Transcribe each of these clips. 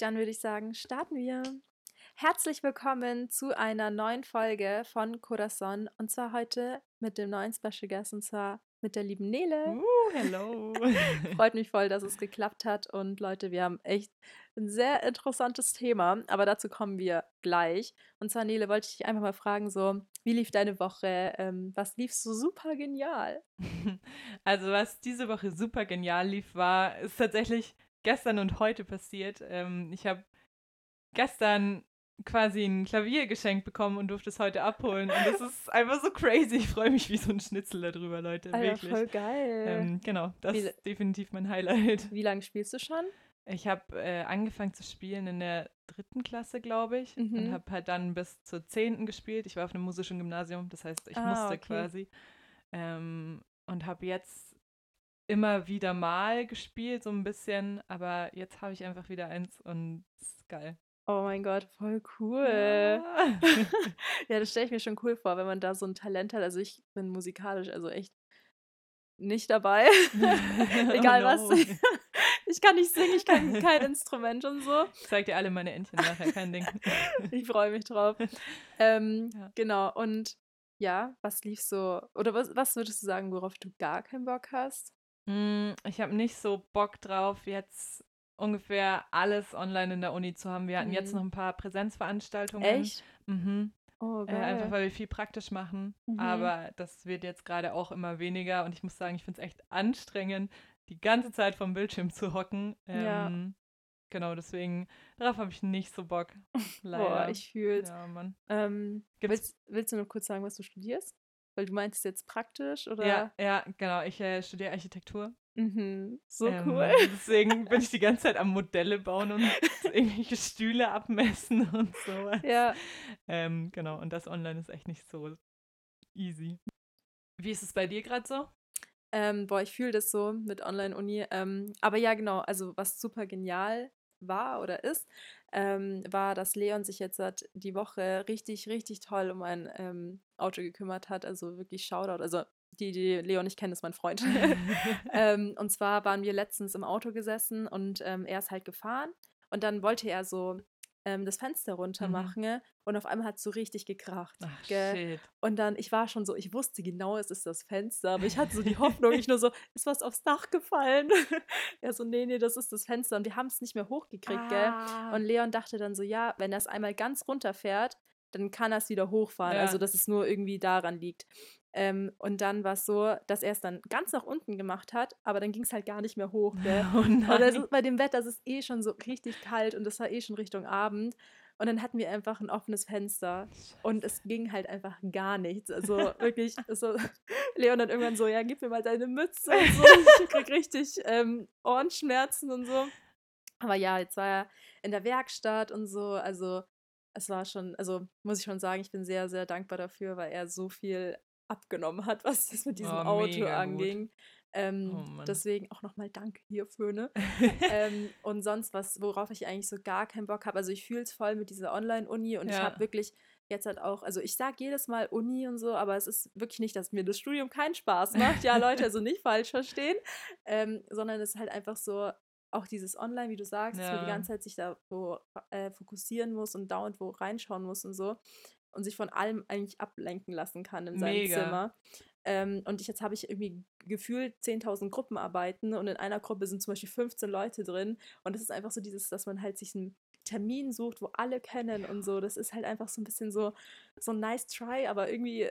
Dann würde ich sagen, starten wir. Herzlich willkommen zu einer neuen Folge von Corazon und zwar heute mit dem neuen Special Guest und zwar mit der lieben Nele. Uh, hello. Freut mich voll, dass es geklappt hat und Leute, wir haben echt ein sehr interessantes Thema, aber dazu kommen wir gleich. Und zwar, Nele, wollte ich dich einfach mal fragen, so, wie lief deine Woche? Ähm, was lief so super genial? Also, was diese Woche super genial lief, war, ist tatsächlich gestern und heute passiert. Ähm, ich habe gestern quasi ein Klavier geschenkt bekommen und durfte es heute abholen. Und das ist einfach so crazy. Ich freue mich wie so ein Schnitzel darüber, Leute. Alter, wirklich. voll geil. Ähm, genau, das Wie- ist definitiv mein Highlight. wie lange spielst du schon? Ich habe äh, angefangen zu spielen in der dritten Klasse, glaube ich, Mhm. und habe halt dann bis zur zehnten gespielt. Ich war auf einem musischen Gymnasium, das heißt, ich Ah, musste okay. quasi. Ähm, und habe jetzt immer wieder mal gespielt, so ein bisschen, aber jetzt habe ich einfach wieder eins und es ist geil. Oh mein Gott, voll cool. Ja. Ja, das stelle ich mir schon cool vor, wenn man da so ein Talent hat. Also ich bin musikalisch also echt nicht dabei. Egal Oh was. Ich kann nicht singen, ich kann kein Instrument und so. Ich zeig dir alle meine Entchen nachher, kein Ding. Ich freue mich drauf. Ähm, Ja. Genau, und ja, was lief so, oder was, was würdest du sagen, worauf du gar keinen Bock hast? Mm, Ich habe nicht so Bock drauf, jetzt ungefähr alles online in der Uni zu haben. Wir hatten jetzt Mhm. noch ein paar Präsenzveranstaltungen. Echt? Mhm. Oh, Äh, einfach weil wir viel praktisch machen. Mhm. Aber das wird jetzt gerade auch immer weniger und ich muss sagen, ich finde es echt anstrengend, die ganze Zeit vom Bildschirm zu hocken. Ja. Ähm, Genau, deswegen, darauf habe ich nicht so Bock. Leider. Boah, ich fühl's. Ja, Mann. Ähm, willst, willst du nur kurz sagen, was du studierst? Weil du meintest jetzt praktisch, oder? Ja, ja, genau. Ich äh, studiere Architektur. Mhm. So Ähm, cool. Deswegen bin ich die ganze Zeit am Modelle bauen und irgendwelche Stühle abmessen und sowas. Ja. Ähm, genau, und das online ist echt nicht so easy. Wie ist es bei dir gerade so? Ähm, boah, ich fühle das so mit Online-Uni. Ähm, aber ja, genau, also was super genial war oder ist, ähm, war, dass Leon sich jetzt seit die Woche richtig, richtig toll um ein ähm, Auto gekümmert hat. Also wirklich Shoutout. Also die, die Leon nicht kennen, ist mein Freund. ähm, und zwar waren wir letztens im Auto gesessen und ähm, er ist halt gefahren und dann wollte er so ähm, das Fenster runter Mhm. machen und auf einmal hat es so richtig gekracht. Ach. Und dann, ich war schon so, ich wusste genau, es ist das Fenster, aber ich hatte so die Hoffnung, ich nur so, ist was aufs Dach gefallen? er so, nee, nee, das ist das Fenster. Und wir haben es nicht mehr hochgekriegt, gell? Ah. Und Leon dachte dann so, ja, wenn er es einmal ganz runterfährt, dann kann er es wieder hochfahren. Ja. Also, dass es nur irgendwie daran liegt. Ähm, und dann war es so, dass er es dann ganz nach unten gemacht hat, aber dann ging es halt gar nicht mehr hoch, gell? Oh Und es ist, bei dem Wetter es ist eh schon so richtig kalt und es war eh schon Richtung Abend. Und dann hatten wir einfach ein offenes Fenster und es ging halt einfach gar nichts. Also wirklich, so, Leon dann irgendwann so, ja, gib mir mal deine Mütze und so. Ich krieg richtig ähm, Ohrenschmerzen und so. Aber ja, jetzt war er in der Werkstatt und so. Also es war schon, also muss ich schon sagen, ich bin sehr, sehr dankbar dafür, weil er so viel abgenommen hat, was das mit diesem Oh, Auto anging. Ähm, Oh deswegen auch nochmal Danke hierfür, ne? ähm, und sonst was, worauf ich eigentlich so gar keinen Bock habe. Also ich fühle es voll mit dieser Online-Uni und ich Ja. habe wirklich jetzt halt auch, also ich sage jedes Mal Uni und so, aber es ist wirklich nicht, dass mir das Studium keinen Spaß macht. Ja, Leute, also nicht falsch verstehen, ähm, sondern es ist halt einfach so, auch dieses Online, wie du sagst, dass man die Ja. ganze Zeit sich da wo, äh, fokussieren muss und dauernd wo reinschauen muss und so und sich von allem eigentlich ablenken lassen kann in seinem Mega. Zimmer. Ähm, und ich, jetzt habe ich irgendwie gefühlt 10.000 Gruppenarbeiten und in einer Gruppe sind zum Beispiel 15 Leute drin. Und es ist einfach so dieses, dass man halt sich einen Termin sucht, wo alle kennen und so. Das ist halt einfach so ein bisschen so, so ein nice try, aber irgendwie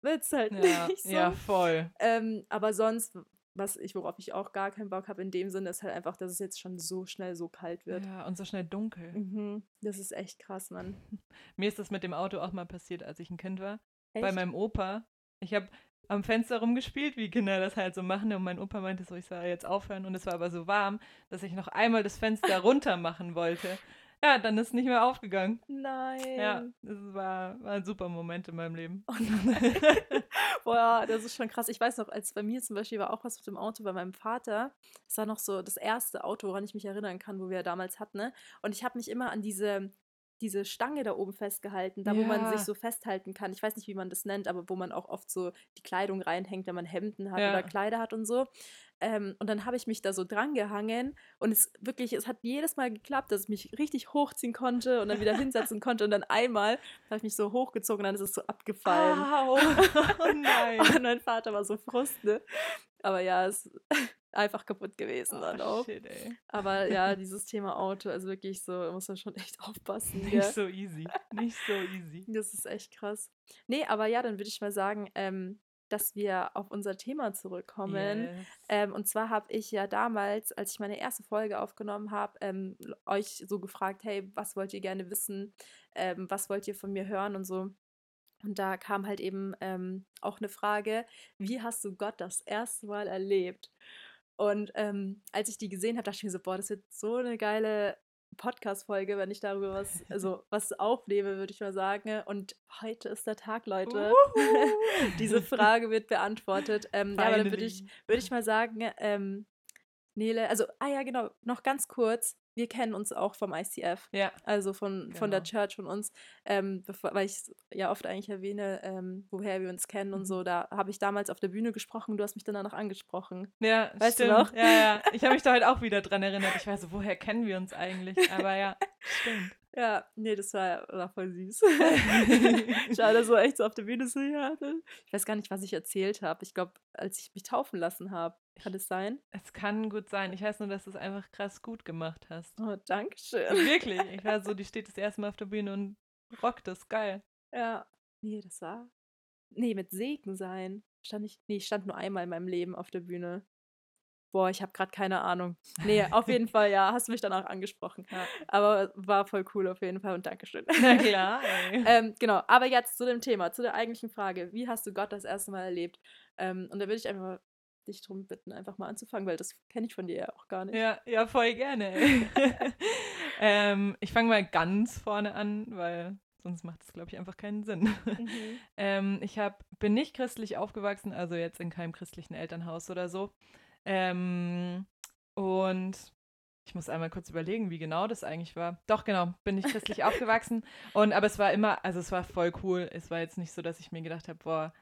wird es halt Ja, nicht so. ja, voll. Ähm, aber sonst, was ich, worauf ich auch gar keinen Bock habe in dem Sinne, ist halt einfach, dass es jetzt schon so schnell so kalt wird. Ja, und so schnell dunkel. Mhm. Das ist echt krass, Mann. Mir ist das mit dem Auto auch mal passiert, als ich ein Kind war. Echt? Bei meinem Opa. Ich habe am Fenster rumgespielt, wie Kinder das halt so machen. Und mein Opa meinte so, ich soll jetzt aufhören. Und es war aber so warm, dass ich noch einmal das Fenster runter machen wollte. Ja, dann ist nicht mehr aufgegangen. Nein. Ja, das war, war ein super Moment in meinem Leben. Oh nein. Boah, das ist schon krass. Ich weiß noch, als bei mir zum Beispiel war auch was mit dem Auto bei meinem Vater. Das war noch so das erste Auto, woran ich mich erinnern kann, wo wir damals hatten. Ne? Und ich habe mich immer an diese, diese Stange da oben festgehalten, da wo man sich Ja. so festhalten kann. Ich weiß nicht, wie man das nennt, aber wo man auch oft so die Kleidung reinhängt, wenn man Hemden hat Ja. oder Kleider hat und so. Ähm, und dann habe ich mich da so dran gehangen und es wirklich, es hat jedes Mal geklappt, dass ich mich richtig hochziehen konnte und dann wieder hinsetzen konnte. Und dann einmal habe ich mich so hochgezogen und dann ist es so abgefallen. Au. Oh nein. Und mein Vater war so frust, ne? Aber ja, es einfach kaputt gewesen dann Oh, auch. shit. Aber ja, dieses Thema Auto, also wirklich so, muss man schon echt aufpassen. Nicht Gell? so easy. Nicht so easy. Das ist echt krass. Nee, aber ja, dann würde ich mal sagen, ähm, dass wir auf unser Thema zurückkommen. Yes. Ähm, und zwar habe ich ja damals, als ich meine erste Folge aufgenommen habe, ähm, euch so gefragt, hey, was wollt ihr gerne wissen? Ähm, was wollt ihr von mir hören und so. Und da kam halt eben ähm, auch eine Frage, wie hast du Gott das erste Mal erlebt? Und ähm, als ich die gesehen habe, dachte ich mir so, boah, das wird so eine geile Podcast-Folge, wenn ich darüber was, also was aufnehme, würde ich mal sagen. Und heute ist der Tag, Leute. Diese Frage wird beantwortet. Ähm, ja, aber dann würde ich, würde ich mal sagen, ähm, Nele, also, ah ja, genau, noch ganz kurz. Wir kennen uns auch vom ICF, Ja. also von, von der Genau. Church von uns, ähm, bevor, weil ich ja oft eigentlich erwähne, ähm, woher wir uns kennen und Mhm. so. Da habe ich damals auf der Bühne gesprochen, du hast mich dann danach angesprochen. Ja, Weißt du stimmt. noch? Ja, ja. Ich habe mich da heute auch wieder dran erinnert. Ich weiß so, woher kennen wir uns eigentlich? Aber ja, stimmt. Ja, nee, das war, war voll süß. Schade, so echt so auf der Bühne so, ja. Ich weiß gar nicht, was ich erzählt habe. Ich glaube, als ich mich taufen lassen habe. Kann es sein? Es kann gut sein. Ich weiß nur, dass du es einfach krass gut gemacht hast. Oh, danke schön. Wirklich. Ich war so, die steht das erste Mal auf der Bühne und rockt das. Geil. Ja. Nee, das war. Nee, mit Segen sein. Stand ich. Nee, ich stand nur einmal in meinem Leben auf der Bühne. Boah, ich habe gerade keine Ahnung. Nee, auf jeden Fall, ja, hast du mich danach angesprochen. Ja. Aber war voll cool auf jeden Fall und Dankeschön. Na klar, ähm, genau, aber jetzt zu dem Thema, zu der eigentlichen Frage. Wie hast du Gott das erste Mal erlebt? Ähm, und da würde ich einfach dich darum bitten, einfach mal anzufangen, weil das kenne ich von dir ja auch gar nicht. Ja, ja, voll gerne. Ähm, ich fange mal ganz vorne an, weil sonst macht es, glaube ich, einfach keinen Sinn. Mhm. ähm, ich hab, bin nicht christlich aufgewachsen, also jetzt in keinem christlichen Elternhaus oder so. Ähm, und ich muss einmal kurz überlegen, wie genau das eigentlich war. Doch, genau, bin ich christlich aufgewachsen. Und aber es war immer, also es war voll cool. Es war jetzt nicht so, dass ich mir gedacht habe, boah,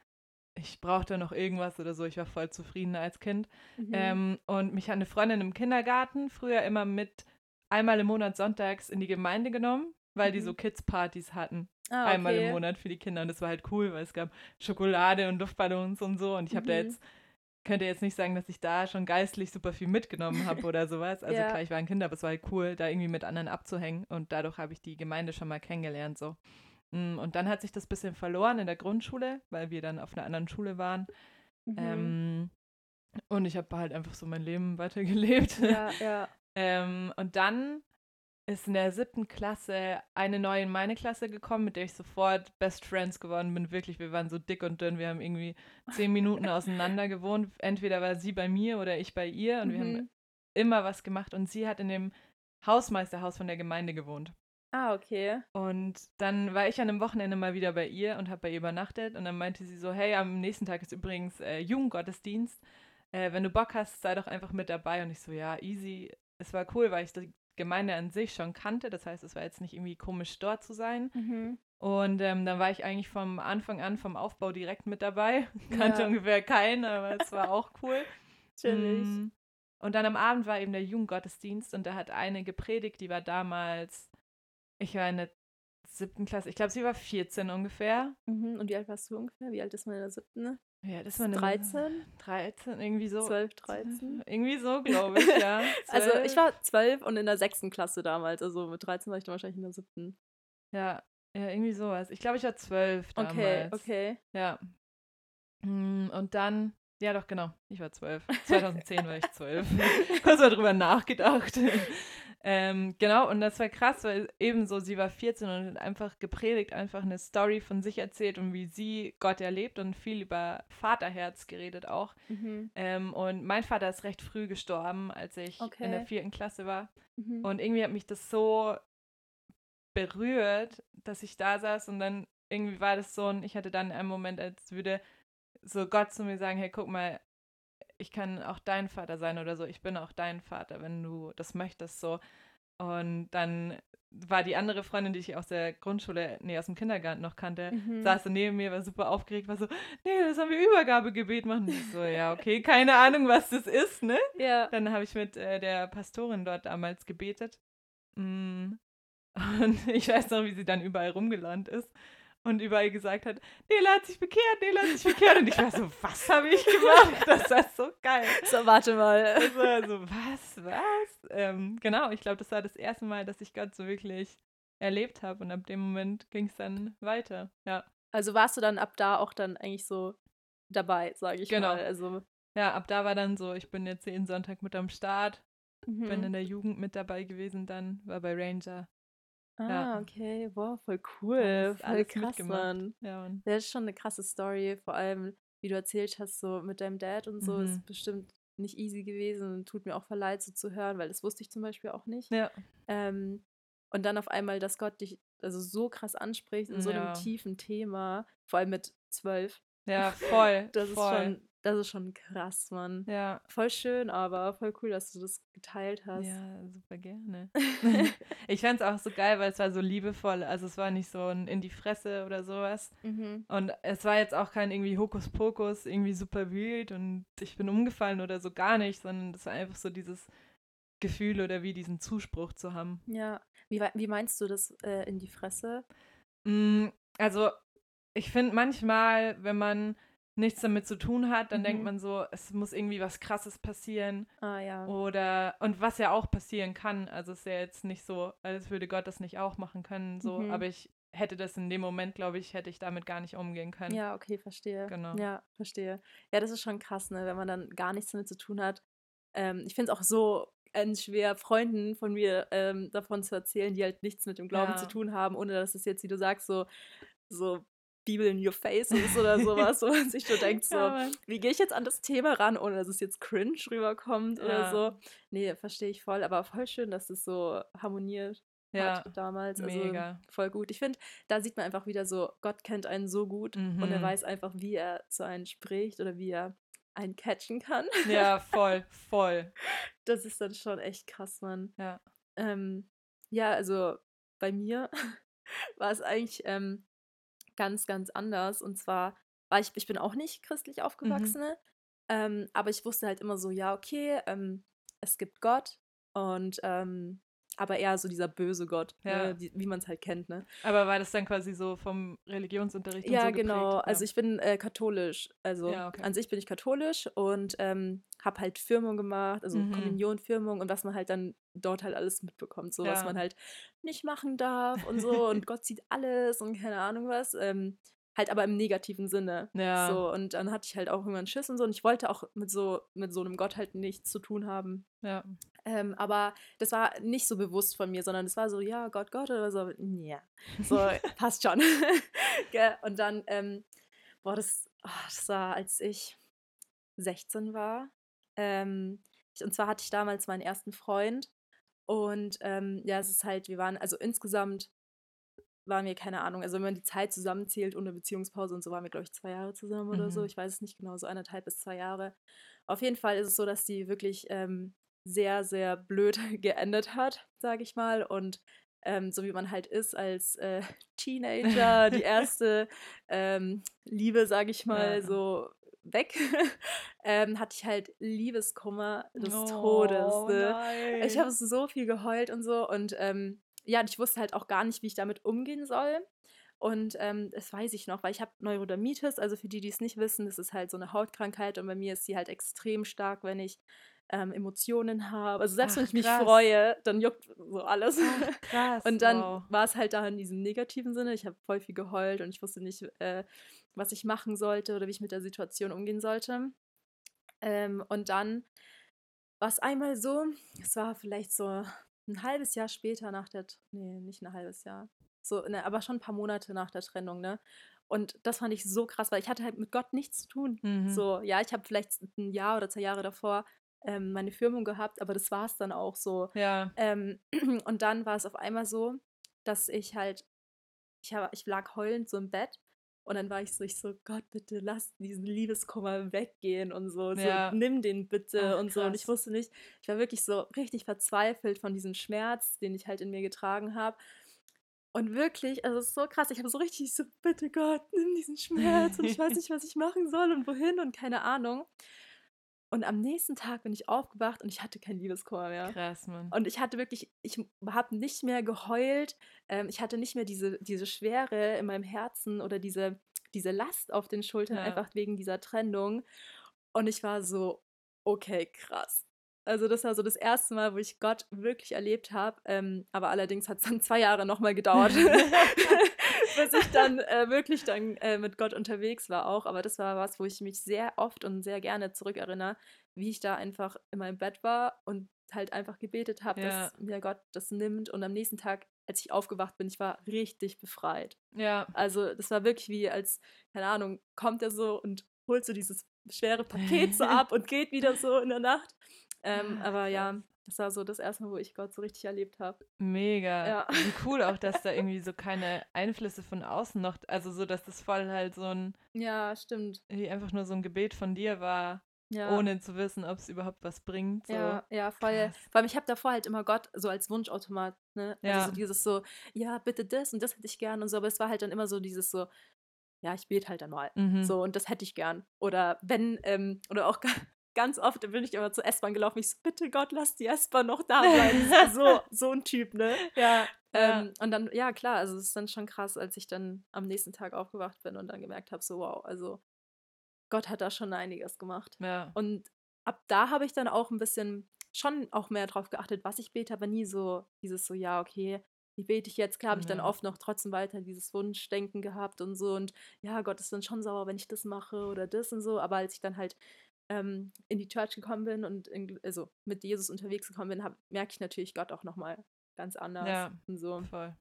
ich brauchte noch irgendwas oder so. Ich war voll zufrieden als Kind. Mhm. Ähm, und mich hat eine Freundin im Kindergarten früher immer mit einmal im Monat sonntags in die Gemeinde genommen, weil die Mhm. so Kids-Partys hatten. ah, Einmal im okay. Monat für die Kinder. Und das war halt cool, weil es gab Schokolade und Luftballons und so. Und ich habe da Mhm. jetzt, könnte jetzt nicht sagen, dass ich da schon geistlich super viel mitgenommen habe oder sowas. Also Ja. klar, ich war ein Kind, aber es war halt cool, da irgendwie mit anderen abzuhängen. Und dadurch habe ich die Gemeinde schon mal kennengelernt. So. Mm, Und dann hat sich das bisschen verloren in der Grundschule, weil wir dann auf einer anderen Schule waren. Mhm. Ähm, und ich habe halt einfach so mein Leben weitergelebt. ja, ja. ähm, und dann ist in der siebten Klasse eine neue in meine Klasse gekommen, mit der ich sofort Best Friends geworden bin. Wirklich, wir waren so dick und dünn. Wir haben irgendwie zehn Minuten auseinander gewohnt. Entweder war sie bei mir oder ich bei ihr. Und wir haben Mhm. immer was gemacht. Und sie hat in dem Hausmeisterhaus von der Gemeinde gewohnt. Ah, okay. Und dann war ich an einem Wochenende mal wieder bei ihr und habe bei ihr übernachtet. Und dann meinte sie so, hey, am nächsten Tag ist übrigens äh, Jugendgottesdienst. Äh, wenn du Bock hast, sei doch einfach mit dabei. Und ich so, ja, easy. Es war cool, weil ich die Gemeinde an sich schon kannte. Das heißt, es war jetzt nicht irgendwie komisch, dort zu sein. Mhm. Und ähm, dann war ich eigentlich vom Anfang an, vom Aufbau direkt mit dabei. Kannte Ja. ungefähr keinen, aber es war auch cool. Chillig. Mm. Und dann am Abend war eben der Jugendgottesdienst und da hat eine gepredigt, die war damals, ich war in der siebten Klasse, ich glaube, sie war 14 ungefähr. Mhm. Und wie alt warst du ungefähr? Wie alt ist man in der siebten? Ja, das war eine 13? 13, irgendwie so. 12, 13? Irgendwie so, glaube ich, ja. Also ich 12. war zwölf und in der sechsten Klasse damals. Also mit 13 war ich dann wahrscheinlich in der siebten. Ja, ja, irgendwie sowas. Ich glaube, ich war zwölf damals. Okay, okay. Ja. Mm, Und dann, ja doch, genau, ich war zwölf. 2010 war ich zwölf. Kurz mal drüber nachgedacht. Ähm, genau, und das war krass, weil ebenso, sie war 14 und hat einfach gepredigt, einfach eine Story von sich erzählt und wie sie Gott erlebt und viel über Vaterherz geredet auch. Mhm. Ähm, und mein Vater ist recht früh gestorben, als ich in der Okay. vierten Klasse war. Mhm. Und irgendwie hat mich das so berührt, dass ich da saß und dann irgendwie war das so ein, ich hatte dann einen Moment, als würde so Gott zu mir sagen, hey, guck mal, ich kann auch dein Vater sein oder so, ich bin auch dein Vater, wenn du das möchtest, so. Und dann war die andere Freundin, die ich aus der Grundschule, nee, aus dem Kindergarten noch kannte, Mhm. saß neben mir, war super aufgeregt, war so, nee, das haben wir Übergabegebet machen. Ich so, ja, okay, keine Ahnung, was das ist, ne? Ja. Dann habe ich mit äh, der Pastorin dort damals gebetet. Mm. Und ich weiß noch, wie sie dann überall rumgelandet ist und überall gesagt hat, Nela hat sich bekehrt, Nela hat sich bekehrt. Und ich war so, was habe ich gemacht? Das war so geil. So, warte mal. Das war so, was, was? Ähm, genau, ich glaube, das war das erste Mal, dass ich Gott so wirklich erlebt habe. Und ab dem Moment ging es dann weiter. Ja. Also warst du dann ab da auch dann eigentlich so dabei, sage ich Genau. mal. Also, Ja, ab da war dann so, ich bin jetzt jeden Sonntag mit am Start, bin mhm. in der Jugend mit dabei gewesen dann, war bei Ranger. Ah, ja. okay. Wow, voll cool. Voll krass. Mann. Ja, und Das ist schon eine krasse Story, vor allem, wie du erzählt hast, so mit deinem Dad und so, Mhm. ist bestimmt nicht easy gewesen und tut mir auch verleid, so zu hören, weil das wusste ich zum Beispiel auch nicht. ja, Ähm, und dann auf einmal, dass Gott dich also so krass anspricht in so einem Ja. tiefen Thema, vor allem mit zwölf. ja, voll. Das ist voll. schon, das ist schon krass, Mann. Ja, Voll schön, aber voll cool, dass du das geteilt hast. ja, super gerne. ich fand es auch so geil, weil es war so liebevoll. Also es war nicht so ein in die Fresse oder sowas. Mhm. Und es war jetzt auch kein irgendwie Hokuspokus, irgendwie super wild und ich bin umgefallen oder so gar nicht, sondern es war einfach so dieses Gefühl oder wie diesen Zuspruch zu haben. Ja. Wie, wie meinst du das äh, in die Fresse? Mm, Also, ich finde manchmal, wenn man nichts damit zu tun hat, dann denkt Mhm. man so, es muss irgendwie was Krasses passieren Ah ja. oder und was ja auch passieren kann. Also es ist ja jetzt nicht so, als würde Gott das nicht auch machen können, so. Mhm. Aber ich hätte das in dem Moment, glaube ich, hätte ich damit gar nicht umgehen können. Ja, okay, verstehe. Genau. Ja, verstehe. Ja, das ist schon krass, ne, wenn man dann gar nichts damit zu tun hat. Ähm, ich finde es auch so schwer, Freunden von mir ähm, davon zu erzählen, die halt nichts mit dem Glauben zu Ja. tun haben, ohne dass es jetzt, wie du sagst, so, so Bibel in your face ist oder sowas, wo man sich so denkt, so, Ja, wie gehe ich jetzt an das Thema ran, ohne dass es jetzt cringe rüberkommt oder Ja. so. Nee, verstehe ich voll, aber voll schön, dass es so harmoniert Ja, hat damals. Also mega. voll gut. Ich finde, da sieht man einfach wieder so, Gott kennt einen so gut und er Mhm. weiß einfach, wie er zu einem spricht oder wie er einen catchen kann. Ja, voll, voll. Das ist dann schon echt krass, Mann. Ja. Ähm, ja, also bei mir war es eigentlich ähm, ganz, ganz anders. Und zwar war ich, ich bin auch nicht christlich Mhm. aufgewachsene, ähm, aber ich wusste halt immer so, ja, okay, ähm, es gibt Gott und ähm, aber eher so dieser böse Gott, Ja. ne, die, wie man es halt kennt, ne? Aber war das dann quasi so vom Religionsunterricht und Ja, so genau. Ja. Also ich bin äh, katholisch. Also Ja, okay. an sich bin ich katholisch und ähm, habe halt Firmung gemacht, also Mhm. Kommunion, Firmung und was man halt dann dort halt alles mitbekommt, so was man halt nicht machen darf und so und Gott sieht alles und keine Ahnung was. Ähm, halt aber im negativen Sinne. Ja. So, und dann hatte ich halt auch irgendwann Schiss und so und ich wollte auch mit so, mit so einem Gott halt nichts zu tun haben. ja. Ähm, aber das war nicht so bewusst von mir, sondern es war so, ja, Gott, Gott oder so. Ja, so, passt schon. Und dann, ähm, boah, das, ah, das war, als ich 16 war. Ähm, ich, und zwar hatte ich damals meinen ersten Freund. Und ähm, ja, es ist halt, wir waren, also insgesamt waren wir, keine Ahnung, also wenn man die Zeit zusammenzählt ohne Beziehungspause und so, waren wir, glaube ich, zwei Jahre zusammen oder so. Mhm. Ich weiß es nicht genau, so anderthalb bis zwei Jahre. Auf jeden Fall ist es so, dass die wirklich ähm, sehr, sehr blöd geendet hat, sage ich mal. Und ähm, so wie man halt ist als äh, Teenager, die erste ähm, Liebe, sage ich mal, Ja. so weg, ähm, hatte ich halt Liebeskummer des Oh, Todes. Ne? Ich habe so viel geheult und so und ähm, ja, und ich wusste halt auch gar nicht, wie ich damit umgehen soll. Und ähm, das weiß ich noch, weil ich habe Neurodermitis, also für die, die es nicht wissen, das ist halt so eine Hautkrankheit und bei mir ist sie halt extrem stark, wenn ich ähm, Emotionen habe. Also selbst wenn Ach, ich mich krass. freue, dann juckt so alles. Ach, krass. Und dann wow. war es halt da in diesem negativen Sinne. Ich habe voll viel geheult und ich wusste nicht, äh, was ich machen sollte oder wie ich mit der Situation umgehen sollte. Ähm, und dann war es einmal so, es war vielleicht so ein halbes Jahr später nach der, nee, nicht ein halbes Jahr, so, ne, aber schon ein paar Monate nach der Trennung, ne? Und das fand ich so krass, weil ich hatte halt mit Gott nichts zu tun. Mhm. So, ja, ich habe vielleicht ein Jahr oder zwei Jahre davor ähm, meine Firmung gehabt, aber das war es dann auch so. Ja. Ähm, und dann war es auf einmal so, dass ich halt, ich, hab, ich lag heulend so im Bett Und dann war ich so, ich so, Gott, bitte lass diesen Liebeskummer weggehen und so. so Ja. Nimm den bitte Ach, und so. Und ich wusste nicht, ich war wirklich so richtig verzweifelt von diesem Schmerz, den ich halt in mir getragen habe. Und wirklich, also es ist so krass, ich habe so richtig so, bitte Gott, nimm diesen Schmerz und ich weiß nicht, was ich machen soll und wohin und keine Ahnung. Und am nächsten Tag bin ich aufgewacht und ich hatte kein Liebeskummer mehr. Krass, Mann. Und ich hatte wirklich, ich habe nicht mehr geheult, ähm, ich hatte nicht mehr diese, diese Schwere in meinem Herzen oder diese, diese Last auf den Schultern, Ja. einfach wegen dieser Trennung. Und ich war so, okay, krass. Also das war so das erste Mal, wo ich Gott wirklich erlebt habe. Ähm, aber allerdings hat es dann zwei Jahre nochmal gedauert, bis ich dann äh, wirklich dann äh, mit Gott unterwegs war auch. Aber das war was, wo ich mich sehr oft und sehr gerne zurückerinnere, wie ich da einfach in meinem Bett war und halt einfach gebetet habe, Ja. dass mir Gott das nimmt. Und am nächsten Tag, als ich aufgewacht bin, ich war richtig befreit. Ja, Also das war wirklich wie als, keine Ahnung, kommt er so und holt so dieses schwere Paket so ab und geht wieder so in der Nacht. Ähm, Ah, aber ja, das war so das erste Mal, wo ich Gott so richtig erlebt habe. mega. Ja. Wie cool auch, dass da irgendwie so keine Einflüsse von außen noch, also so, dass das voll halt so ein, Ja, stimmt. wie einfach nur so ein Gebet von dir war, Ja. ohne zu wissen, ob es überhaupt was bringt. So. Ja, ja, voll. Krass. Vor allem, ich habe davor halt immer Gott so als Wunschautomat, ne? Also Ja. so dieses so, ja, bitte das und das hätte ich gern und so, aber es war halt dann immer so dieses so, ja, ich bete halt dann mal. Mhm. So, und das hätte ich gern. Oder wenn, ähm, oder auch ganz oft bin ich immer zur S-Bahn gelaufen, ich so, bitte Gott, lass die S-Bahn noch da bleiben. so, so ein Typ, ne? Ja, ja. Ähm, und dann, ja klar, also es ist dann schon krass, als ich dann am nächsten Tag aufgewacht bin und dann gemerkt habe, so wow, also Gott hat da schon einiges gemacht. ja. Und ab da habe ich dann auch ein bisschen schon auch mehr drauf geachtet, was ich bete, aber nie so dieses so, ja, okay, wie bete ich jetzt? Klar habe ich dann Ja. oft noch trotzdem weiter dieses Wunschdenken gehabt und so und ja, Gott ist dann schon sauer, wenn ich das mache oder das und so, aber als ich dann halt ähm, in die Church gekommen bin und in, also mit Jesus unterwegs gekommen bin, hab, merke ich natürlich Gott auch nochmal ganz anders Ja. und so. Voll.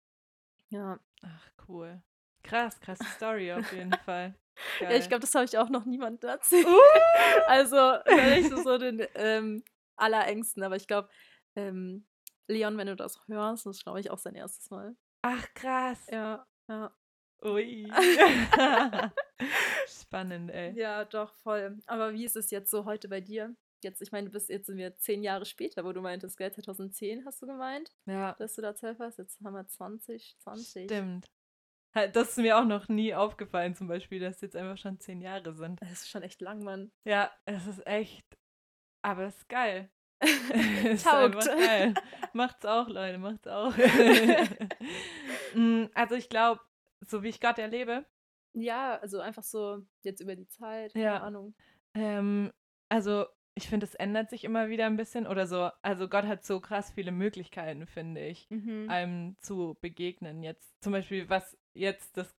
Ja, Ach, cool. Krass, krasse Story auf jeden Fall. ja ich Geil. glaube, das habe ich auch noch niemand erzählt. Uh! Also, so, so den ähm, allerengsten, aber ich glaube, ähm, Leon, wenn du das hörst, das ist, glaube ich, auch sein erstes Mal. Ach, krass. Ja, ja. Ui. Spannend, ey. Ja, doch, voll. Aber wie ist es jetzt so heute bei dir? Jetzt, ich meine, du bist jetzt sind wir zehn Jahre später, wo du meintest, gell, 2010 hast du gemeint, Ja, dass du da zwölf warst. Jetzt haben wir 20, 20. stimmt. Das ist mir auch noch nie aufgefallen, zum Beispiel, dass jetzt einfach schon zehn Jahre sind. Das ist schon echt lang, Mann. Ja, es ist echt. Aber es ist geil. Ist Taugt. geil. Macht's auch, Leute, macht's auch. Mm, also ich glaube, so wie ich Gott erlebe, Ja, also einfach so jetzt über die Zeit, Ja. keine Ahnung. ähm, also ich finde, es ändert sich immer wieder ein bisschen oder so. Also Gott hat so krass viele Möglichkeiten, finde ich, Mhm. einem zu begegnen. Jetzt zum Beispiel, was jetzt das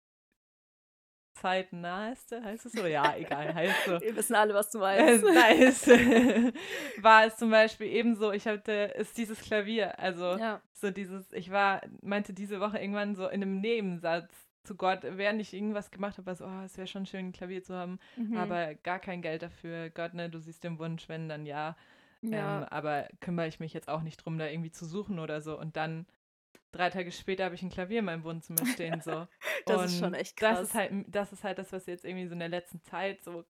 zeitnaheste, heißt es so? Ja, egal, heißt so. Wir wissen alle, was du meinst. nice. war es zum Beispiel ebenso, ich hatte, ist dieses Klavier, also ja. so dieses, ich war, meinte diese Woche irgendwann so in einem Nebensatz zu Gott, während ich irgendwas gemacht habe, war so, oh, es wäre schon schön, ein Klavier zu haben, Mhm. aber gar kein Geld dafür. Gott, ne, du siehst den Wunsch, wenn, dann ja. ja. Ähm, aber kümmere ich mich jetzt auch nicht drum, da irgendwie zu suchen oder so. Und dann drei Tage später habe ich ein Klavier in meinem Wohnzimmer stehen, so. Das ist schon Und echt Das krass. ist halt, das ist halt das, was jetzt irgendwie so in der letzten Zeit so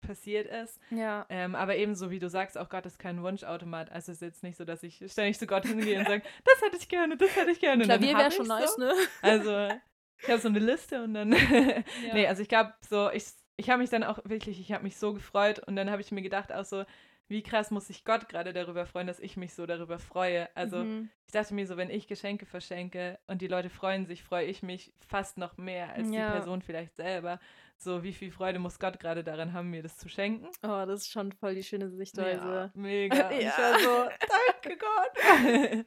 passiert ist. ja. Ähm, aber ebenso wie du sagst, auch Gott ist kein Wunschautomat. Also es ist jetzt nicht so, dass ich ständig zu Gott hingehe und sage, das hätte ich gerne, das hätte ich gerne. Und Klavier wäre schon ich's nice, so. ne? Also ich habe so eine Liste und dann. Ja. Nee, also ich glaube so, ich, ich habe mich dann auch wirklich, ich habe mich so gefreut und dann habe ich mir gedacht auch so, wie krass muss sich Gott gerade darüber freuen, dass ich mich so darüber freue. Also Mhm. ich dachte mir so, wenn ich Geschenke verschenke und die Leute freuen sich, freue ich mich fast noch mehr als Ja. die Person vielleicht selber. So, wie viel Freude muss Gott gerade daran haben, mir das zu schenken? Oh, das ist schon voll die schöne Ja, Sichtweise. mega. Und ich Ja. war so, danke Gott.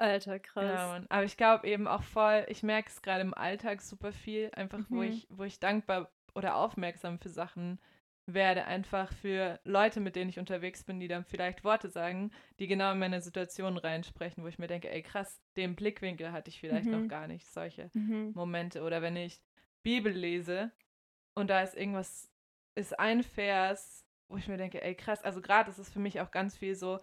Alter, krass. Ja, Mann. Aber ich glaube eben auch voll, ich merke es gerade im Alltag super viel, einfach wo Mhm. ich, wo ich dankbar oder aufmerksam für Sachen werde, einfach für Leute, mit denen ich unterwegs bin, die dann vielleicht Worte sagen, die genau in meine Situation reinsprechen, wo ich mir denke, ey krass, den Blickwinkel hatte ich vielleicht Mhm. noch gar nicht, solche Mhm. Momente. Oder wenn ich Bibel lese und da ist irgendwas, ist ein Vers, wo ich mir denke, ey krass, also gerade ist es für mich auch ganz viel so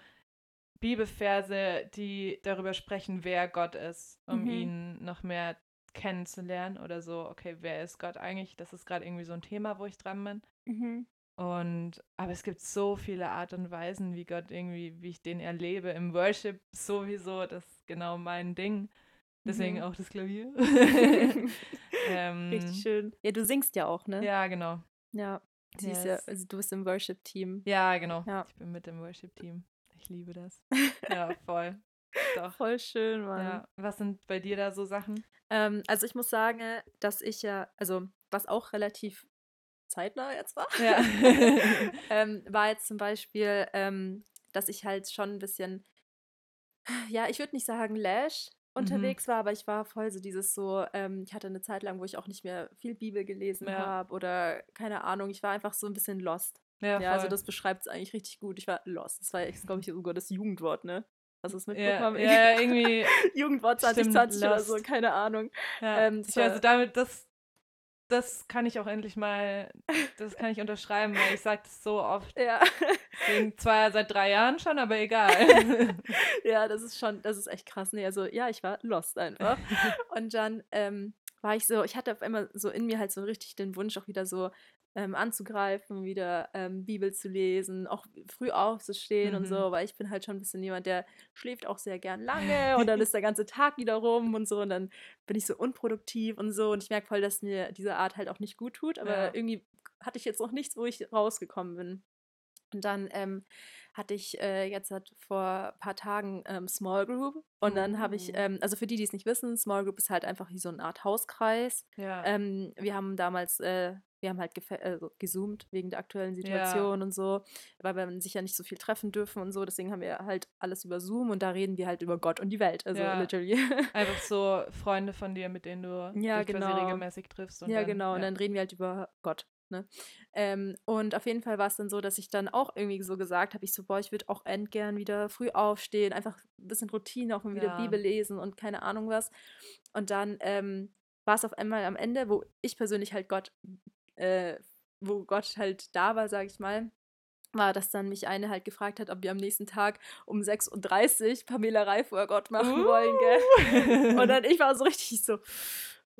Bibelverse, die darüber sprechen, wer Gott ist, um Mhm. ihn noch mehr kennenzulernen oder so, okay, wer ist Gott eigentlich? Das ist gerade irgendwie so ein Thema, wo ich dran bin. Mhm. Und aber es gibt so viele Art und Weisen, wie Gott irgendwie, wie ich den erlebe. Im Worship sowieso, das ist genau mein Ding. Deswegen Mhm. auch das Klavier. ähm, Richtig schön. Ja, du singst ja auch, ne? Ja, genau. Ja. Ist ja, Yes. also du bist im Worship-Team. Ja, genau. Ja. Ich bin mit dem Worship-Team. Ich liebe das. Ja, voll. Doch. Voll schön, Mann. Ja. Was sind bei dir da so Sachen? Ähm, also ich muss sagen, dass ich ja, also was auch relativ zeitnah jetzt war, Ja. ähm, war jetzt zum Beispiel, ähm, dass ich halt schon ein bisschen, ja, ich würde nicht sagen Lash Mhm. unterwegs war, aber ich war voll so dieses so, ähm, ich hatte eine Zeit lang, wo ich auch nicht mehr viel Bibel gelesen Ja. habe oder keine Ahnung, ich war einfach so ein bisschen lost. Ja, Ja, also das beschreibt es eigentlich richtig gut. Ich war lost. Das war, glaube ich, sogar das Jugendwort, ne? Hast du es ja, mitbekommen? ja, irgendwie. Jugendwort Stimmt, 2020 oder so, keine Ahnung. Ja. Ähm, ich also damit, das, das kann ich auch endlich mal, das kann ich unterschreiben, weil ich sage das so oft. Ja. Deswegen zwar seit drei Jahren schon, aber egal. ja, das ist schon, das ist echt krass. Nee, also ja, ich war lost einfach. Und dann ähm, war ich so, ich hatte auf einmal so in mir halt so richtig den Wunsch, auch wieder so ähm, anzugreifen, wieder ähm, Bibel zu lesen, auch früh aufzustehen und Mhm. so, weil ich bin halt schon ein bisschen jemand, der schläft auch sehr gern lange und dann ist der ganze Tag wieder rum und so und dann bin ich so unproduktiv und so und ich merke voll, dass mir diese Art halt auch nicht gut tut, aber Ja. irgendwie hatte ich jetzt noch nichts, wo ich rausgekommen bin. Und dann ähm, hatte ich äh, jetzt halt vor ein paar Tagen ähm, Small Group und dann habe ich, Uh. ähm, also für die, die es nicht wissen, Small Group ist halt einfach wie so eine Art Hauskreis. ja. Ähm, wir haben damals, äh, wir haben halt also gesoomt wegen der aktuellen Situation und so, weil wir sich ja nicht so viel treffen dürfen und so. Deswegen haben wir halt alles über Zoom und da reden wir halt über Gott und die Welt. Also Ja. literally. Einfach so Freunde von dir, mit denen du Ja, dich quasi genau. regelmäßig triffst. Und ja, dann, genau. Und ja. dann reden wir halt über Gott. Ne? Ähm, und auf jeden Fall war es dann so, dass ich dann auch irgendwie so gesagt habe, ich so, boah, ich würde auch endgern wieder früh aufstehen, einfach ein bisschen Routine, auch mal wieder Ja. Bibel lesen und keine Ahnung was. Und dann ähm, war es auf einmal am Ende, wo ich persönlich halt Gott, äh, wo Gott halt da war, sage ich mal, war, dass dann mich eine halt gefragt hat, ob wir am nächsten Tag um 6.30 Uhr Pamela Reif vor Gott machen wollen, gell? Und dann ich war so richtig so,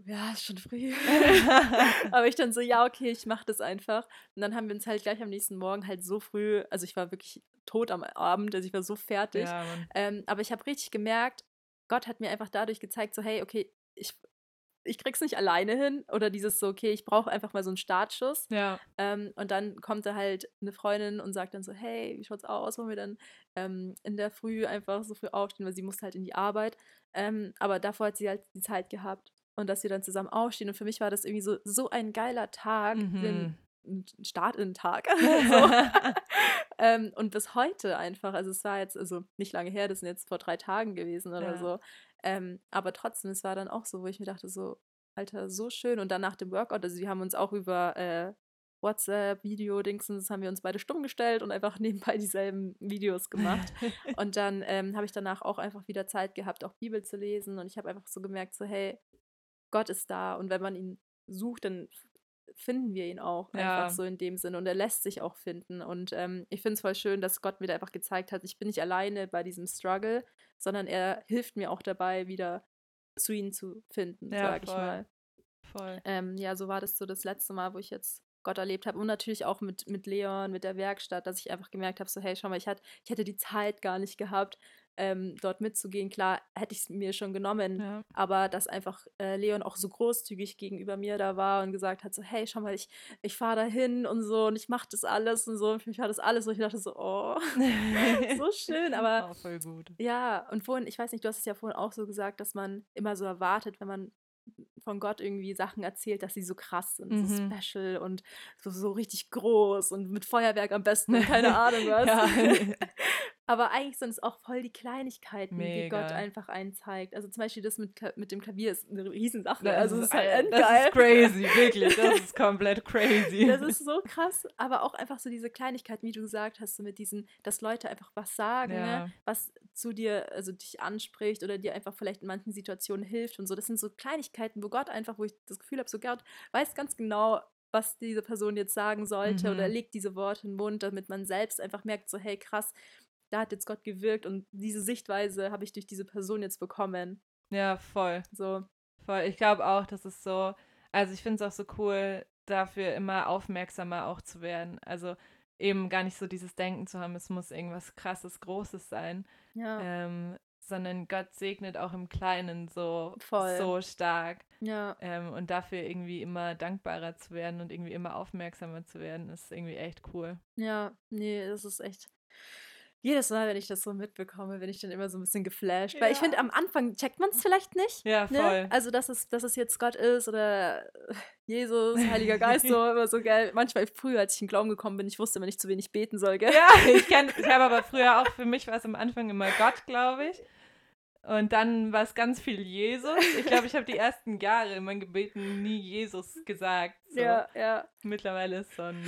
ja, ist schon früh. Aber ich dann so, ja, okay, ich mach das einfach. Und dann haben wir uns halt gleich am nächsten Morgen halt so früh, also ich war wirklich tot am Abend, also ich war so fertig. ja. Ähm, aber ich habe richtig gemerkt, Gott hat mir einfach dadurch gezeigt, so, hey, okay, ich, ich krieg's nicht alleine hin. Oder dieses so, okay, ich brauche einfach mal so einen Startschuss. Ja, Ähm, und dann kommt da halt eine Freundin und sagt dann so, hey, wie schaut's aus? Wollen wir dann ähm, in der Früh einfach so früh aufstehen, weil sie musste halt in die Arbeit. Ähm, aber davor hat sie halt die Zeit gehabt. Und dass wir dann zusammen aufstehen. Und für mich war das irgendwie so, so ein geiler Tag, Mhm. den ein Start in den Tag. ähm, und bis heute einfach, also es war jetzt, also nicht lange her, das sind jetzt vor drei Tagen gewesen oder Ja. so. Ähm, aber trotzdem, es war dann auch so, wo ich mir dachte, so, Alter, so schön. Und dann nach dem Workout, also wir haben uns auch über äh, WhatsApp, Video, Dingsens, haben wir uns beide stumm gestellt und einfach nebenbei dieselben Videos gemacht. und dann ähm, habe ich danach auch einfach wieder Zeit gehabt, auch Bibel zu lesen. Und ich habe einfach so gemerkt, so, hey, Gott ist da. Und wenn man ihn sucht, dann finden wir ihn auch Ja. einfach so in dem Sinne. Und er lässt sich auch finden. Und ähm, ich finde es voll schön, dass Gott mir da einfach gezeigt hat, ich bin nicht alleine bei diesem Struggle, sondern er hilft mir auch dabei, wieder zu ihm zu finden, Ja, sag ich mal. voll. Ähm, ja, so war das so das letzte Mal, wo ich jetzt Gott erlebt habe. Und natürlich auch mit, mit Leon, mit der Werkstatt, dass ich einfach gemerkt habe, so, hey, schau mal, ich, hat, ich hätte die Zeit gar nicht gehabt, ähm, dort mitzugehen. Klar, hätte ich es mir schon genommen, Ja. aber dass einfach äh, Leon auch so großzügig gegenüber mir da war und gesagt hat, so, hey, schau mal, ich, ich fahre da hin und so und ich mache das alles und so. Und für mich war das alles so, ich dachte so, oh, so schön, aber oh, voll gut. ja, und vorhin, ich weiß nicht, du hast es ja vorhin auch so gesagt, dass man immer so erwartet, wenn man von Gott irgendwie Sachen erzählt, dass sie so krass sind, so Mhm. special und so, so richtig groß und mit Feuerwerk am besten keine Ahnung was. Ja. Aber eigentlich sind es auch voll die Kleinigkeiten, die Gott Mega. einfach einzeigt. Also zum Beispiel das mit, mit dem Klavier ist eine Riesensache. Das also es ist halt endgeil. Das ist crazy, wirklich. Das ist komplett crazy. Das ist so krass, aber auch einfach so diese Kleinigkeiten, wie du gesagt hast, so mit diesen, dass Leute einfach was sagen, Ja. ne, was zu dir, also dich anspricht oder dir einfach vielleicht in manchen Situationen hilft und so. Das sind so Kleinigkeiten, wo Gott einfach, wo ich das Gefühl habe, so Gott weiß ganz genau, was diese Person jetzt sagen sollte oder Mhm. legt diese Worte in den Mund, damit man selbst einfach merkt, so hey krass, da hat jetzt Gott gewirkt und diese Sichtweise habe ich durch diese Person jetzt bekommen. ja, voll. So, voll. Ich glaube auch, dass es so, also ich finde es auch so cool, dafür immer aufmerksamer auch zu werden. Also eben gar nicht so dieses Denken zu haben, es muss irgendwas krasses, Großes sein. Ja. Ähm, sondern Gott segnet auch im Kleinen so, Voll. so stark. Ja. Ähm, und dafür irgendwie immer dankbarer zu werden und irgendwie immer aufmerksamer zu werden, ist irgendwie echt cool. Ja, nee, das ist echt. Jedes Mal, wenn ich das so mitbekomme, bin ich dann immer so ein bisschen geflasht. Weil ich Ja. finde, am Anfang checkt man es vielleicht nicht. Ja, Ne? voll. Also, dass es, dass es jetzt Gott ist oder Jesus, Heiliger Geist, so immer so geil. Manchmal früher, als ich in den Glauben gekommen bin, ich wusste immer nicht, zu wen ich beten soll, gell? Ja, ich, kenn- ich habe aber früher auch, für mich war es am Anfang immer Gott, glaube ich. Und dann war es ganz viel Jesus. Ich glaube, ich habe die ersten Jahre in meinen Gebeten nie Jesus gesagt. So. Ja, ja. Mittlerweile ist so ein,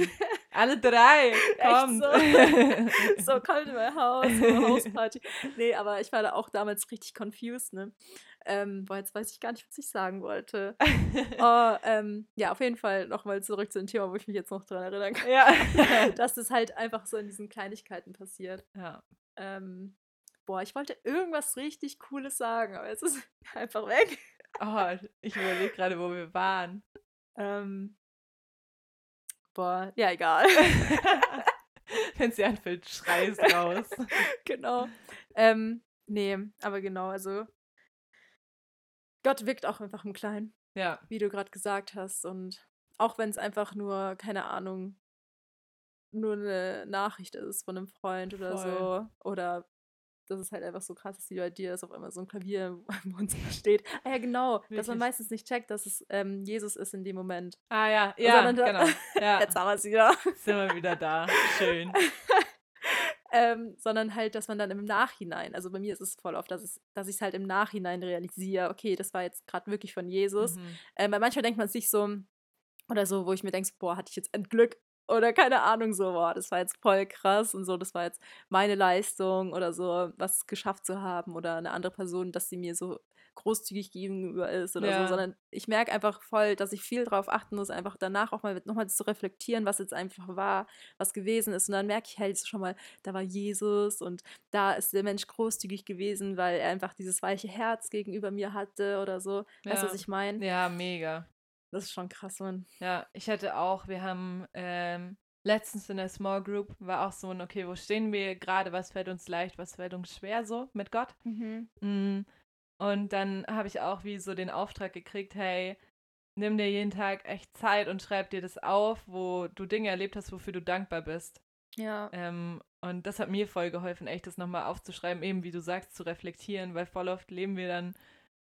alle drei, kommt. so. so kommt in mein Haus, so Hausparty. Nee, aber ich war da auch damals richtig confused, ne? Ähm, boah, jetzt weiß ich gar nicht, was ich sagen wollte. Oh, ähm, ja, auf jeden Fall nochmal zurück zu dem Thema, wo ich mich jetzt noch dran erinnern kann. ja. Dass es halt einfach so in diesen Kleinigkeiten passiert. ja. Ähm, boah, ich wollte irgendwas richtig Cooles sagen, aber jetzt ist es einfach weg. Oh, ich überlege gerade, wo wir waren. Ähm, boah, ja, egal. Wenn sie anfällt, schreis raus. genau. Ähm, nee, aber genau, also Gott wirkt auch einfach im Kleinen, Ja, wie du gerade gesagt hast. Und auch wenn es einfach nur, keine Ahnung, nur eine Nachricht ist von einem Freund oder Voll. so. Oder das ist halt einfach so krass, dass wie bei dir ist auf einmal so ein Klavier im Wohnzimmer steht. Ah ja, genau, dass man Wirklich. meistens nicht checkt, dass es ähm, Jesus ist in dem Moment. Ah ja, ja, Sondern da- genau. Ja, Jetzt haben wir es wieder. sind wir wieder da. Schön. ähm, sondern halt, dass man dann im Nachhinein, also bei mir ist es voll oft, dass, es, dass ich es halt im Nachhinein realisiere, okay, das war jetzt gerade wirklich von Jesus. Mhm. Ähm, weil manchmal denkt man sich so, oder so, wo ich mir denke, boah, hatte ich jetzt ein Glück oder keine Ahnung, so, boah, das war jetzt voll krass und so, das war jetzt meine Leistung oder so, was geschafft zu haben oder eine andere Person, dass sie mir so großzügig gegenüber ist oder Ja. so, sondern ich merke einfach voll, dass ich viel darauf achten muss, einfach danach auch mal nochmal zu reflektieren, was jetzt einfach war, was gewesen ist. Und dann merke ich halt so schon mal, da war Jesus und da ist der Mensch großzügig gewesen, weil er einfach dieses weiche Herz gegenüber mir hatte oder so. Weißt du, Ja. was ich meine? Ja, mega. Das ist schon krass, Mann. Ja, ich hatte auch, wir haben ähm, letztens in der Small Group war auch so ein, okay, wo stehen wir gerade, was fällt uns leicht, was fällt uns schwer so mit Gott. Mm. Und dann habe ich auch wie so den Auftrag gekriegt, hey, nimm dir jeden Tag echt Zeit und schreib dir das auf, wo du Dinge erlebt hast, wofür du dankbar bist. Ja. Ähm, und das hat mir voll geholfen, echt das nochmal aufzuschreiben, eben wie du sagst, zu reflektieren, weil voll oft leben wir dann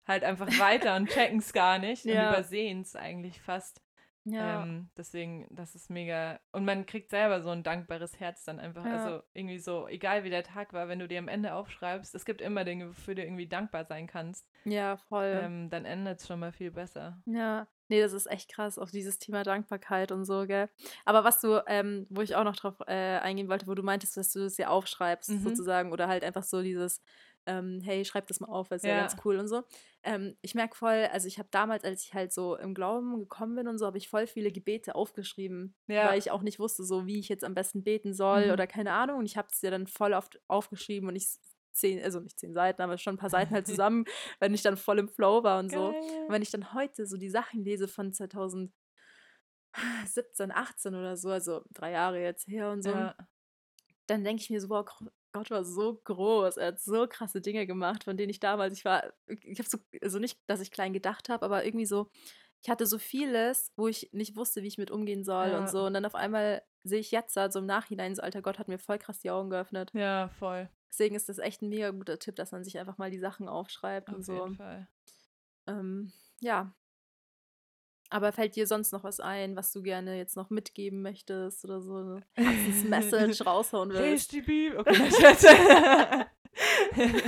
halt einfach weiter und checken es gar nicht Ja. und übersehen es eigentlich fast. Ja. Ähm, deswegen, das ist mega. Und man kriegt selber so ein dankbares Herz dann einfach. Ja. Also irgendwie so, egal wie der Tag war, wenn du dir am Ende aufschreibst, es gibt immer Dinge, wofür du irgendwie dankbar sein kannst, ja, voll. ähm, dann endet es schon mal viel besser. Ja, nee, das ist echt krass, auf dieses Thema Dankbarkeit und so, gell? Aber was du, ähm, wo ich auch noch drauf äh, eingehen wollte, wo du meintest, dass du das ja aufschreibst, Mhm. sozusagen, oder halt einfach so dieses, ähm, hey, schreib das mal auf, ist ja, Ja. ganz cool und so. Ähm, ich merke voll, also ich habe damals, als ich halt so im Glauben gekommen bin und so, habe ich voll viele Gebete aufgeschrieben, Ja. weil ich auch nicht wusste, so wie ich jetzt am besten beten soll Mhm. oder keine Ahnung. Und ich habe es ja dann voll oft aufgeschrieben und ich zehn, also nicht zehn Seiten, aber schon ein paar Seiten halt zusammen, wenn ich dann voll im Flow war und so. Und Geil. wenn ich dann heute so die Sachen lese von 2017, 18 oder so, also drei Jahre jetzt her und so, Ja. dann denke ich mir so, wow, Gott war so groß, er hat so krasse Dinge gemacht, von denen ich damals, ich war, ich habe so, also nicht, dass ich klein gedacht habe, aber irgendwie so, ich hatte so vieles, wo ich nicht wusste, wie ich mit umgehen soll Ja. und so. Und dann auf einmal sehe ich jetzt halt so im Nachhinein, so alter Gott hat mir voll krass die Augen geöffnet. ja, voll. Deswegen ist das echt ein mega guter Tipp, dass man sich einfach mal die Sachen aufschreibt und Auf so. jeden Fall. Ähm, ja. Aber fällt dir sonst noch was ein, was du gerne jetzt noch mitgeben möchtest oder so? eine Herzensmessage raushauen willst? die Bibel. Okay.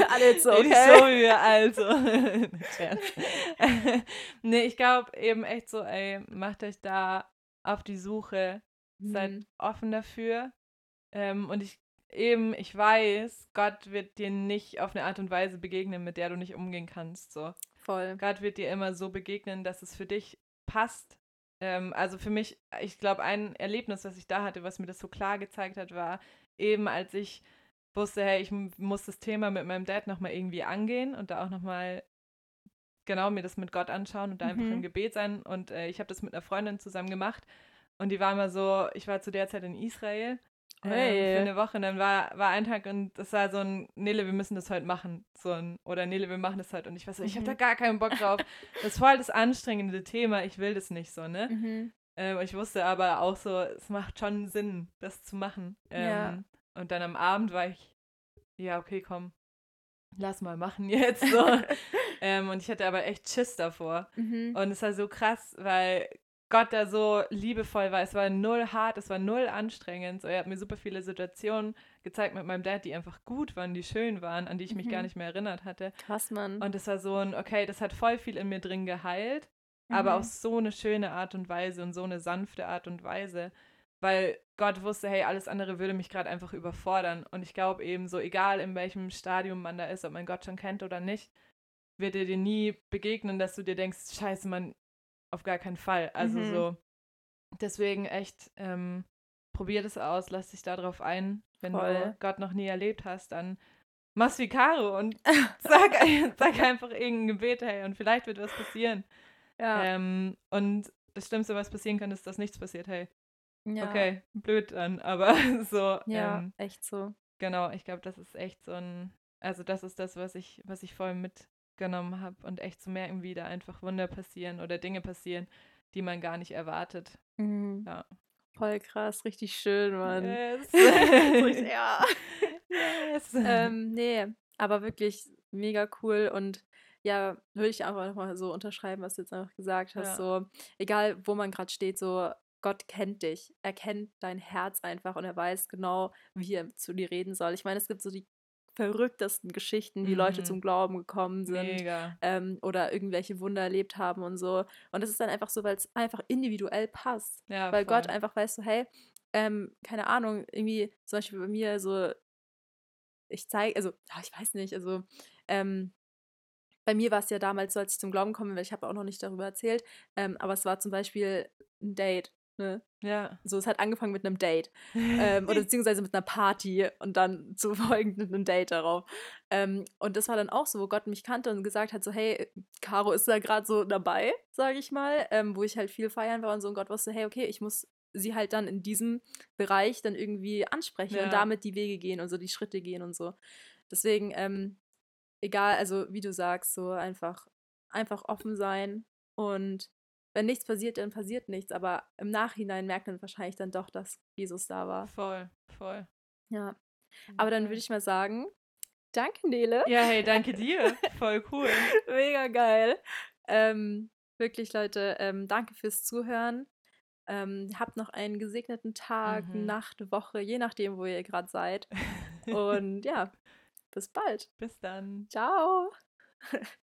Alle jetzt so, Nicht okay. so wie wir also. Nee, ich glaube eben echt so, ey, macht euch da auf die Suche. Seid Mhm. offen dafür. Ähm, und ich eben, ich weiß, Gott wird dir nicht auf eine Art und Weise begegnen, mit der du nicht umgehen kannst. So. Voll. Gott wird dir immer so begegnen, dass es für dich passt. Ähm, also für mich, ich glaube, ein Erlebnis, was ich da hatte, was mir das so klar gezeigt hat, war eben, als ich wusste, hey, ich muss das Thema mit meinem Dad nochmal irgendwie angehen und da auch nochmal genau mir das mit Gott anschauen und da einfach Mhm. im Gebet sein. Und äh, ich habe das mit einer Freundin zusammen gemacht. Und die war immer so, ich war zu der Zeit in Israel ähm, Hey. für eine Woche. Und dann war, war ein Tag und das war so ein, Nele, wir müssen das heute machen. So ein, oder Nele, wir machen das heute. Und ich war so, ich habe Mhm. da gar keinen Bock drauf. Das ist voll das anstrengende Thema. Ich will das nicht so, ne? Mhm. Ähm, ich wusste aber auch so, es macht schon Sinn, das zu machen. Ähm, Ja. Und dann am Abend war ich, ja, okay, komm, lass mal machen jetzt. So. ähm, und ich hatte aber echt Schiss davor. Mhm. Und es war so krass, weil Gott da so liebevoll war. Es war null hart, es war null anstrengend. So, er hat mir super viele Situationen gezeigt mit meinem Dad, die einfach gut waren, die schön waren, an die ich mich Mhm. gar nicht mehr erinnert hatte. Krass, Mann. Und es war so ein, okay, das hat voll viel in mir drin geheilt aber Mhm. auf so eine schöne Art und Weise und so eine sanfte Art und Weise, weil Gott wusste, hey, alles andere würde mich gerade einfach überfordern. Und ich glaube eben so, egal in welchem Stadium man da ist, ob man Gott schon kennt oder nicht, wird er dir nie begegnen, dass du dir denkst, scheiße, man, auf gar keinen Fall. Also Mhm. so, deswegen echt, ähm, probier das aus, lass dich darauf ein. Wenn du Voll. Gott noch nie erlebt hast, dann mach's wie Caro und sag, sag einfach irgendein Gebet, hey, und vielleicht wird was passieren. ja. Ähm, und das Schlimmste, was passieren kann, ist, dass nichts passiert. Hey, ja. okay, blöd dann, aber so, Ja, ähm, echt so. genau, ich glaube, das ist echt so ein, also das ist das, was ich, was ich voll mitgenommen habe und echt zu merken, wie da einfach Wunder passieren oder Dinge passieren, die man gar nicht erwartet. Mhm. Ja. Voll krass, richtig schön, Mann. Yes. Ja. yes. ähm, nee, aber wirklich mega cool und ja, würde ich einfach nochmal so unterschreiben, was du jetzt einfach gesagt hast. Ja. So, egal wo man gerade steht, so Gott kennt dich. Er kennt dein Herz einfach und er weiß genau, wie er zu dir reden soll. Ich meine, es gibt so die verrücktesten Geschichten, wie Leute Mhm. zum Glauben gekommen sind ähm, oder irgendwelche Wunder erlebt haben und so. Und das ist dann einfach so, weil es einfach individuell passt. Ja, Weil Gott voll. einfach weiß so, hey, ähm, keine Ahnung, irgendwie zum Beispiel bei mir so, ich zeige, also, ja, ich weiß nicht, also, ähm, bei mir war es ja damals so, als ich zum Glauben komme, weil ich habe auch noch nicht darüber erzählt, ähm, aber es war zum Beispiel ein Date, ne? Ja. So, es hat angefangen mit einem Date ähm, oder beziehungsweise mit einer Party und dann zu folgend mit einem Date darauf. Ähm, und das war dann auch so, wo Gott mich kannte und gesagt hat, so, hey, Caro ist da gerade so dabei, sage ich mal, ähm, wo ich halt viel feiern war und so und Gott wusste, hey, okay, ich muss sie halt dann in diesem Bereich dann irgendwie ansprechen Ja. und damit die Wege gehen und so die Schritte gehen und so. Deswegen, ähm, egal, also wie du sagst, so einfach, einfach offen sein und wenn nichts passiert, dann passiert nichts, aber im Nachhinein merkt man wahrscheinlich dann doch, dass Jesus da war. Voll, voll. Ja. Aber dann würde ich mal sagen, danke Nele. Ja, hey, danke dir. Voll cool. Mega geil. Ähm, wirklich, Leute, ähm, danke fürs Zuhören. Ähm, habt noch einen gesegneten Tag, Mhm. Nacht, Woche, je nachdem, wo ihr gerade seid. Und ja, bis bald. Bis dann. Ciao.